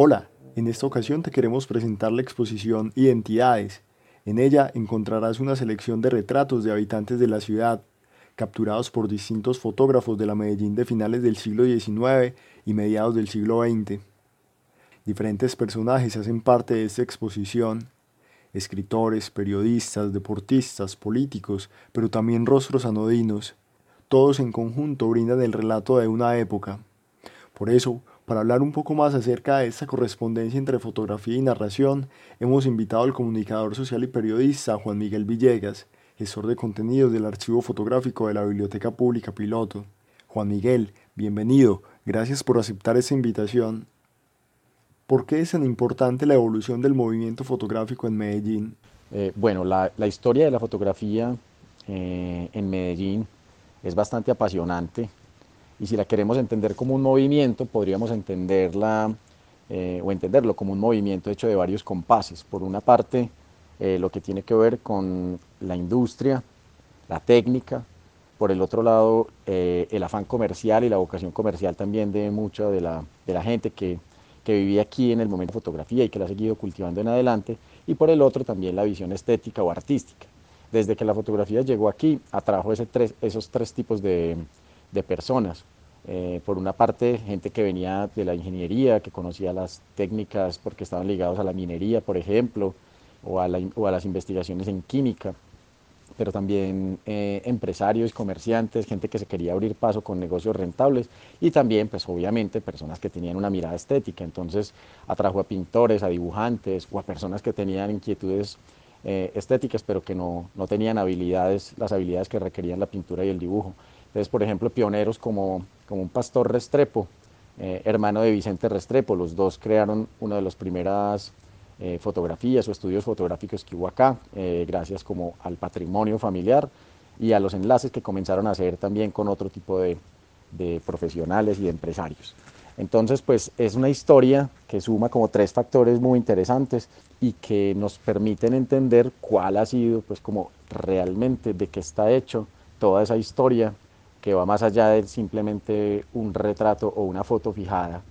Hola, en esta ocasión te queremos presentar la exposición Identidades. En ella encontrarás una selección de retratos de habitantes de la ciudad, capturados por distintos fotógrafos de la Medellín de finales del siglo XIX y mediados del siglo XX. Diferentes personajes hacen parte de esta exposición, escritores, periodistas, deportistas, políticos, pero también rostros anodinos. Todos en conjunto brindan el relato de una época. Por eso, para hablar un poco más acerca de esta correspondencia entre fotografía y narración, hemos invitado al comunicador social y periodista Juan Miguel Villegas, gestor de contenidos del Archivo Fotográfico de la Biblioteca Pública Piloto. Juan Miguel, bienvenido, gracias por aceptar esta invitación. ¿Por qué es tan importante la evolución del movimiento fotográfico en Medellín? Eh, bueno, la, historia de la fotografía eh, en Medellín es bastante apasionante y si la queremos entender como un movimiento, podríamos entenderla eh, o entenderlo como un movimiento hecho de varios compases. Por una parte, eh, lo que tiene que ver con la industria, la técnica, por el otro lado, eh, el afán comercial y la vocación comercial también de mucha de la, de la gente que, que, vivía aquí en el momento de fotografía y que la ha seguido cultivando en adelante, y por el otro también la visión estética o artística. Desde que la fotografía llegó aquí, atrajo ese tres, esos tres tipos de, de personas. Eh, por una parte, gente que venía de la ingeniería, que conocía las técnicas porque estaban ligados a la minería, por ejemplo, o a, las investigaciones en química, pero también eh, empresarios, comerciantes, gente que se quería abrir paso con negocios rentables y también, pues obviamente, personas que tenían una mirada estética. Entonces, atrajo a pintores, a dibujantes o a personas que tenían inquietudes eh, estéticas, pero que no, no tenían habilidades, las habilidades que requerían la pintura y el dibujo. Entonces, por ejemplo, pioneros como, como un pastor Restrepo, eh, hermano de Vicente Restrepo, los dos crearon una de las primeras eh, fotografías o estudios fotográficos que hubo acá, eh, gracias como al patrimonio familiar y a los enlaces que comenzaron a hacer también con otro tipo de, de profesionales y de empresarios. Entonces, pues es una historia que suma como tres factores muy interesantes y que nos permiten entender cuál ha sido, pues como realmente de qué está hecho toda esa historia que va más allá de simplemente un retrato o una foto fijada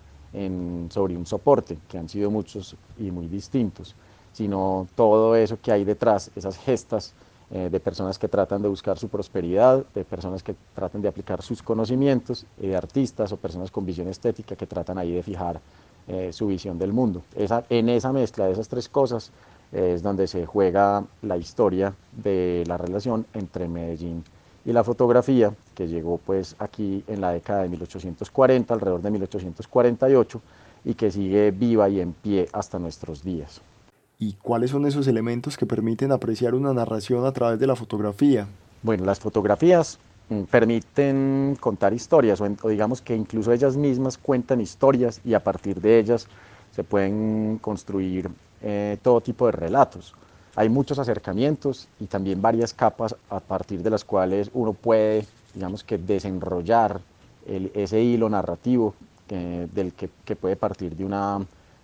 sobre un soporte, que han sido muchos y muy distintos, sino todo eso que hay detrás, esas gestas eh, de personas que tratan de buscar su prosperidad, de personas que tratan de aplicar sus conocimientos, de artistas o personas con visión estética que tratan ahí de fijar eh, su visión del mundo. Esa, en esa mezcla de esas tres cosas eh, es donde se juega la historia de la relación entre Medellín y la fotografía, que llegó pues aquí en la década de 1840, alrededor de 1848, y que sigue viva y en pie hasta nuestros días. ¿Y cuáles son esos elementos que permiten apreciar una narración a través de la fotografía? Bueno, las fotografías mm, permiten contar historias, o, digamos que incluso ellas mismas cuentan historias y a partir de ellas se pueden construir eh, todo tipo de relatos hay muchos acercamientos y también varias capas a partir de las cuales uno puede, digamos que, desenrollar ese hilo narrativo del que, puede partir de una,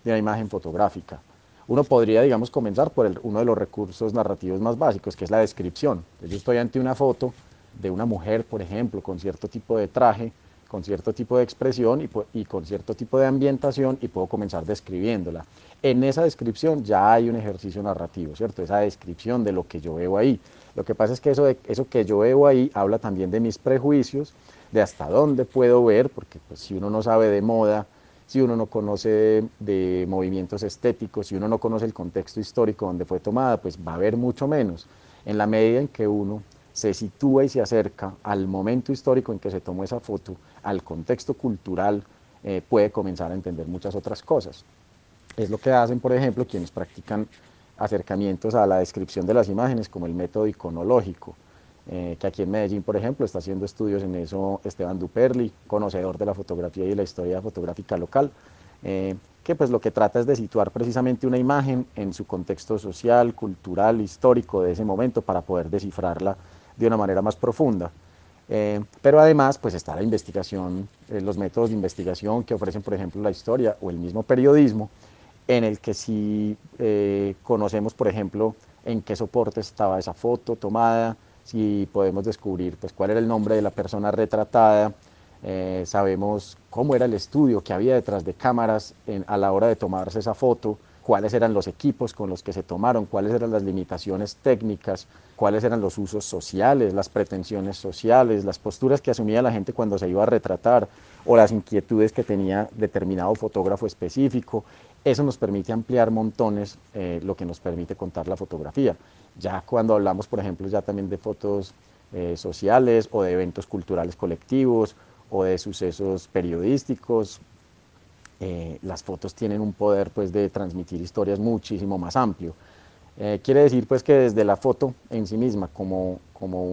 de una, imagen fotográfica. Uno podría, digamos, comenzar por uno de los recursos narrativos más básicos, que es la descripción. yo estoy ante una foto de una mujer, por ejemplo, con cierto tipo de traje, con cierto tipo de expresión y, con cierto tipo de ambientación y puedo comenzar describiéndola. En esa descripción ya hay un ejercicio narrativo, ¿cierto? Esa descripción de lo que yo veo ahí. Lo que pasa es que eso, de, eso que yo veo ahí habla también de mis prejuicios, de hasta dónde puedo ver, porque pues, si uno no sabe de moda, si uno no conoce de, movimientos estéticos, si uno no conoce el contexto histórico donde fue tomada, pues va a ver mucho menos. En la medida en que uno se sitúa y se acerca al momento histórico en que se tomó esa foto, al contexto cultural, eh, puede comenzar a entender muchas otras cosas. Es lo que hacen, por ejemplo, quienes practican acercamientos a la descripción de las imágenes, como el método iconológico, eh, que aquí en Medellín, por ejemplo, está haciendo estudios en eso Esteban Duperli, conocedor de la fotografía y la historia fotográfica local, eh, que pues lo que trata es de situar precisamente una imagen en su contexto social, cultural, histórico de ese momento para poder descifrarla de una manera más profunda. Eh, pero además, pues está la investigación, eh, los métodos de investigación que ofrecen, por ejemplo, la historia o el mismo periodismo, en el que si eh, conocemos, por ejemplo, en qué soporte estaba esa foto tomada, si podemos descubrir pues, cuál era el nombre de la persona retratada, sabemos cómo era el estudio, qué había detrás de cámaras a la hora de tomarse esa foto, cuáles eran los equipos con los que se tomaron, cuáles eran las limitaciones técnicas, cuáles eran los usos sociales, las pretensiones sociales, las posturas que asumía la gente cuando se iba a retratar o las inquietudes que tenía determinado fotógrafo específico. Eso nos permite ampliar montones eh, lo que nos permite contar la fotografía. Ya cuando hablamos, por ejemplo, ya también de fotos eh, sociales o de eventos culturales colectivos o de sucesos periodísticos, eh, las fotos tienen un poder pues, de transmitir historias muchísimo más amplio. Eh, quiere decir pues, que desde la foto en sí misma, como, como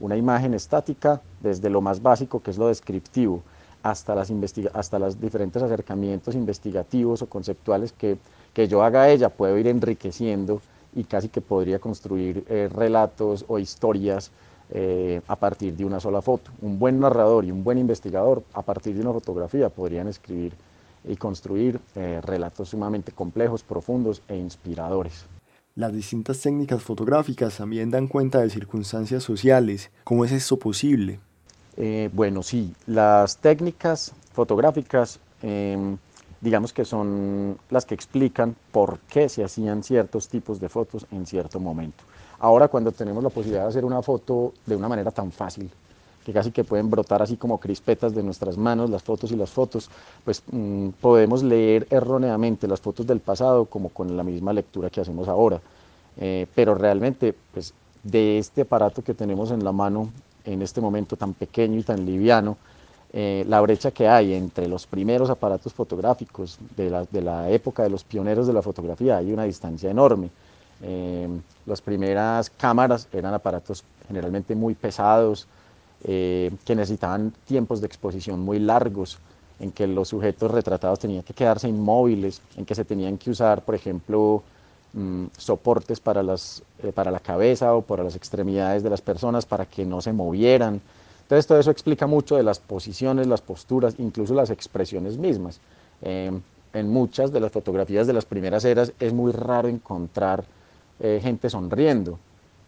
una imagen estática, desde lo más básico, que es lo descriptivo, hasta, las hasta los diferentes acercamientos investigativos o conceptuales que, que yo haga a ella, puedo ir enriqueciendo y casi que podría construir eh, relatos o historias a partir de una sola foto. Un buen narrador y un buen investigador a partir de una fotografía podrían escribir y construir eh, relatos sumamente complejos, profundos e inspiradores. Las distintas técnicas fotográficas también dan cuenta de circunstancias sociales. ¿Cómo es esto posible? bueno, sí, las técnicas fotográficas em, digamos que son las que explican por qué se hacían ciertos tipos de fotos en cierto momento. Ahora cuando tenemos la posibilidad de hacer una foto de una manera tan fácil, que casi que pueden brotar así como crispetas de nuestras manos, las fotos y las fotos, pues mm, podemos leer erróneamente las fotos del pasado como con la misma lectura que hacemos ahora. Eh, pero realmente, pues de este aparato que tenemos en la mano en este momento tan pequeño y tan liviano, eh, la brecha que hay entre los primeros aparatos fotográficos de la, de la, época de los pioneros de la fotografía, hay una distancia enorme. Eh, las primeras cámaras eran aparatos generalmente muy pesados, eh, que necesitaban tiempos de exposición muy largos, en que los sujetos retratados tenían que quedarse inmóviles, en que se tenían que usar, por ejemplo, mm, soportes para, las, para la cabeza o para las extremidades de las personas para que no se movieran. Entonces todo eso explica mucho de las posiciones, las posturas, incluso las expresiones mismas. Eh, en muchas de las fotografías de las primeras eras es muy raro encontrar eh, gente sonriendo,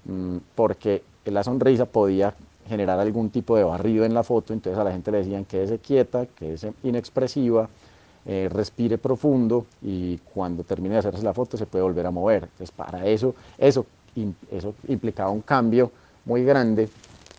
mm, porque la sonrisa podía generar algún tipo de barrido en la foto, entonces a la gente le decían quédese quieta, quédese inexpresiva, eh, respire profundo y cuando termine de hacerse la foto se puede volver a mover. Entonces para eso, eso, eso implicaba un cambio muy grande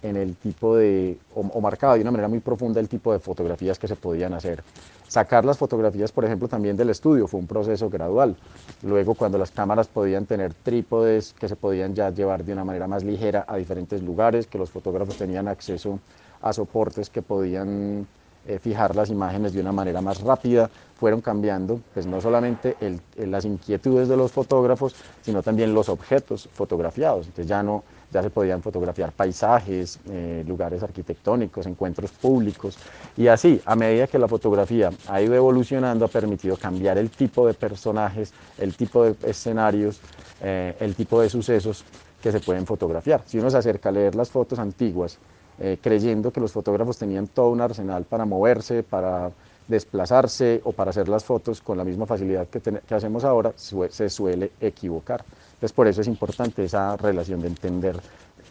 en el tipo de, o, marcaba de una manera muy profunda el tipo de fotografías que se podían hacer. Sacar las fotografías, por ejemplo, también del estudio fue un proceso gradual. Luego, cuando las cámaras podían tener trípodes que se podían ya llevar de una manera más ligera a diferentes lugares, que los fotógrafos tenían acceso a soportes que podían eh, fijar las imágenes de una manera más rápida, fueron cambiando, pues no solamente las inquietudes de los fotógrafos, sino también los objetos fotografiados. Entonces ya no ya se podían fotografiar paisajes, eh, lugares arquitectónicos, encuentros públicos y así, a medida que la fotografía ha ido evolucionando, ha permitido cambiar el tipo de personajes, el tipo de escenarios, eh, el tipo de sucesos que se pueden fotografiar. Si uno se acerca a leer las fotos antiguas, eh, creyendo que los fotógrafos tenían todo un arsenal para moverse, para desplazarse o para hacer las fotos con la misma facilidad que, que hacemos ahora, se suele equivocar. Entonces por eso es importante esa relación de entender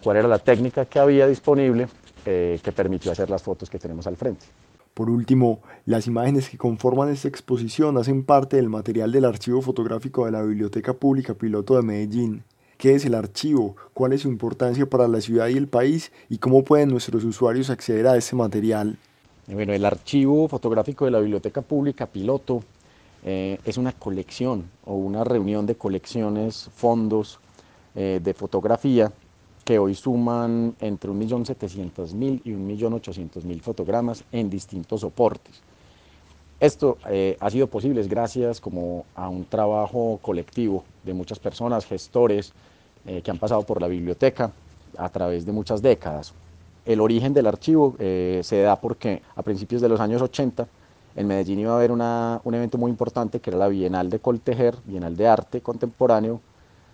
cuál era la técnica que había disponible eh, que permitió hacer las fotos que tenemos al frente. Por último, las imágenes que conforman esta exposición hacen parte del material del archivo fotográfico de la Biblioteca Pública Piloto de Medellín. ¿Qué es el archivo? ¿Cuál es su importancia para la ciudad y el país? ¿Y cómo pueden nuestros usuarios acceder a este material? Bueno, el archivo fotográfico de la Biblioteca Pública Piloto eh, es una colección o una reunión de colecciones, fondos eh, de fotografía que hoy suman entre 1.700.000 y 1.800.000 fotogramas en distintos soportes. Esto eh, ha sido posible gracias como a un trabajo colectivo de muchas personas, gestores que han pasado por la biblioteca a través de muchas décadas. El origen del archivo se da porque a principios de los años 80 en Medellín iba a haber un evento muy importante que era la Bienal de Coltejer, Bienal de Arte Contemporáneo,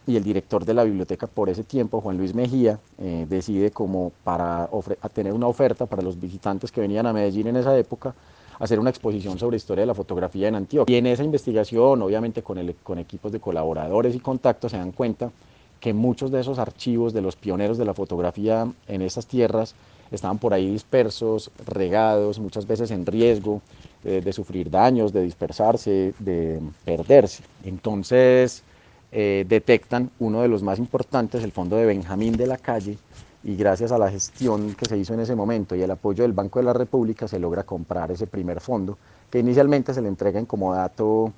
y el director de la biblioteca por ese tiempo, Juan Luis Mejía, eh, decide como para tener una oferta para los visitantes que venían a Medellín en esa época, hacer una exposición sobre historia de la fotografía en Antioquia. Y en esa investigación, obviamente con, con equipos de colaboradores y contactos, se dan cuenta que muchos de esos archivos de los pioneros de la fotografía en esas tierras estaban por ahí dispersos, regados, muchas veces en riesgo de sufrir daños, de dispersarse, de perderse. Entonces eh, detectan uno de los más importantes, el fondo de Benjamín de la Calle, y gracias a la gestión que se hizo en ese momento y el apoyo del Banco de la República se logra comprar ese primer fondo, que inicialmente se le entrega en comodato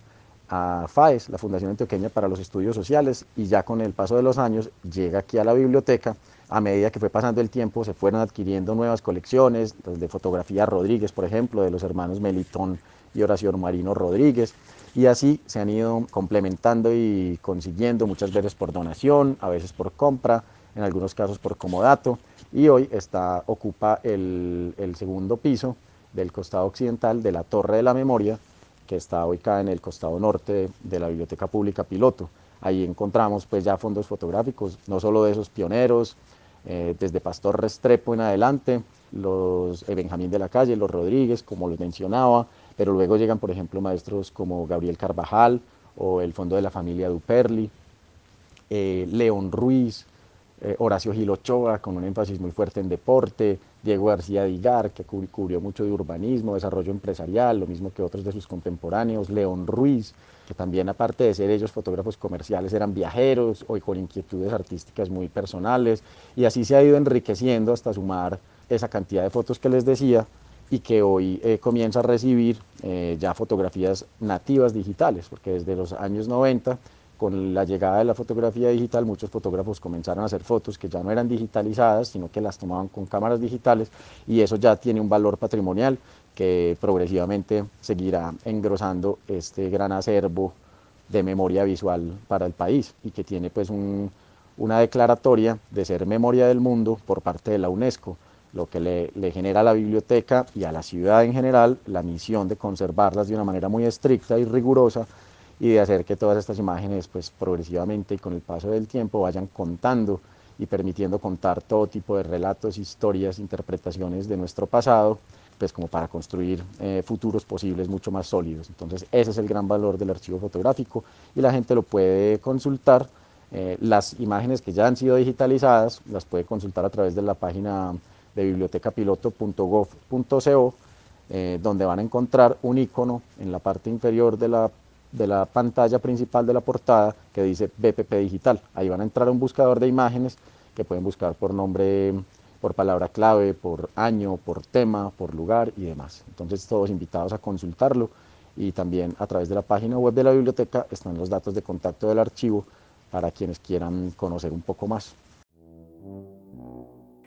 a FAES, la Fundación Antioqueña para los Estudios Sociales, y ya con el paso de los años llega aquí a la biblioteca. A medida que fue pasando el tiempo, se fueron adquiriendo nuevas colecciones, de fotografía Rodríguez, por ejemplo, de los hermanos Melitón y Horacio Marino Rodríguez, y así se han ido complementando y consiguiendo, muchas veces por donación, a veces por compra, en algunos casos por comodato, y hoy está, ocupa el, el segundo piso del costado occidental de la Torre de la Memoria, que está ubicada en el costado norte de la Biblioteca Pública Piloto. Ahí encontramos pues ya fondos fotográficos, no solo de esos pioneros, eh, desde Pastor Restrepo en adelante, los eh, Benjamín de la Calle, los Rodríguez, como los mencionaba, pero luego llegan, por ejemplo, maestros como Gabriel Carvajal o el fondo de la familia Duperli, eh, León Ruiz, eh, Horacio Gilochoa, con un énfasis muy fuerte en deporte, Diego García Digar, que cubrió mucho de urbanismo, desarrollo empresarial, lo mismo que otros de sus contemporáneos, León Ruiz, que también aparte de ser ellos fotógrafos comerciales eran viajeros o con inquietudes artísticas muy personales, y así se ha ido enriqueciendo hasta sumar esa cantidad de fotos que les decía y que hoy eh, comienza a recibir eh, ya fotografías nativas digitales, porque desde los años 90 con la llegada de la fotografía digital, muchos fotógrafos comenzaron a hacer fotos que ya no eran digitalizadas, sino que las tomaban con cámaras digitales y eso ya tiene un valor patrimonial que progresivamente seguirá engrosando este gran acervo de memoria visual para el país y que tiene pues una declaratoria de ser memoria del mundo por parte de la UNESCO, lo que le, genera a la biblioteca y a la ciudad en general la misión de conservarlas de una manera muy estricta y rigurosa y de hacer que todas estas imágenes pues progresivamente y con el paso del tiempo vayan contando y permitiendo contar todo tipo de relatos, historias, interpretaciones de nuestro pasado, pues como para construir eh, futuros posibles mucho más sólidos. Entonces ese es el gran valor del archivo fotográfico y la gente lo puede consultar. Eh, las imágenes que ya han sido digitalizadas las puede consultar a través de la página de bibliotecapiloto.gov.co, eh, donde van a encontrar un icono en la parte inferior de la de la pantalla principal de la portada que dice BPP Digital. Ahí van a entrar un buscador de imágenes que pueden buscar por nombre, por palabra clave, por año, por tema, por lugar y demás. Entonces todos invitados a consultarlo y también a través de la página web de la biblioteca están los datos de contacto del archivo para quienes quieran conocer un poco más.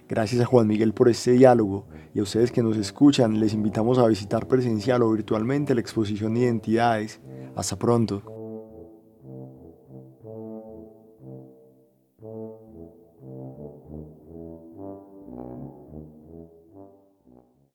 Gracias a Juan Miguel por este diálogo y a ustedes que nos escuchan les invitamos a visitar presencial o virtualmente la exposición Identidades. Hasta pronto.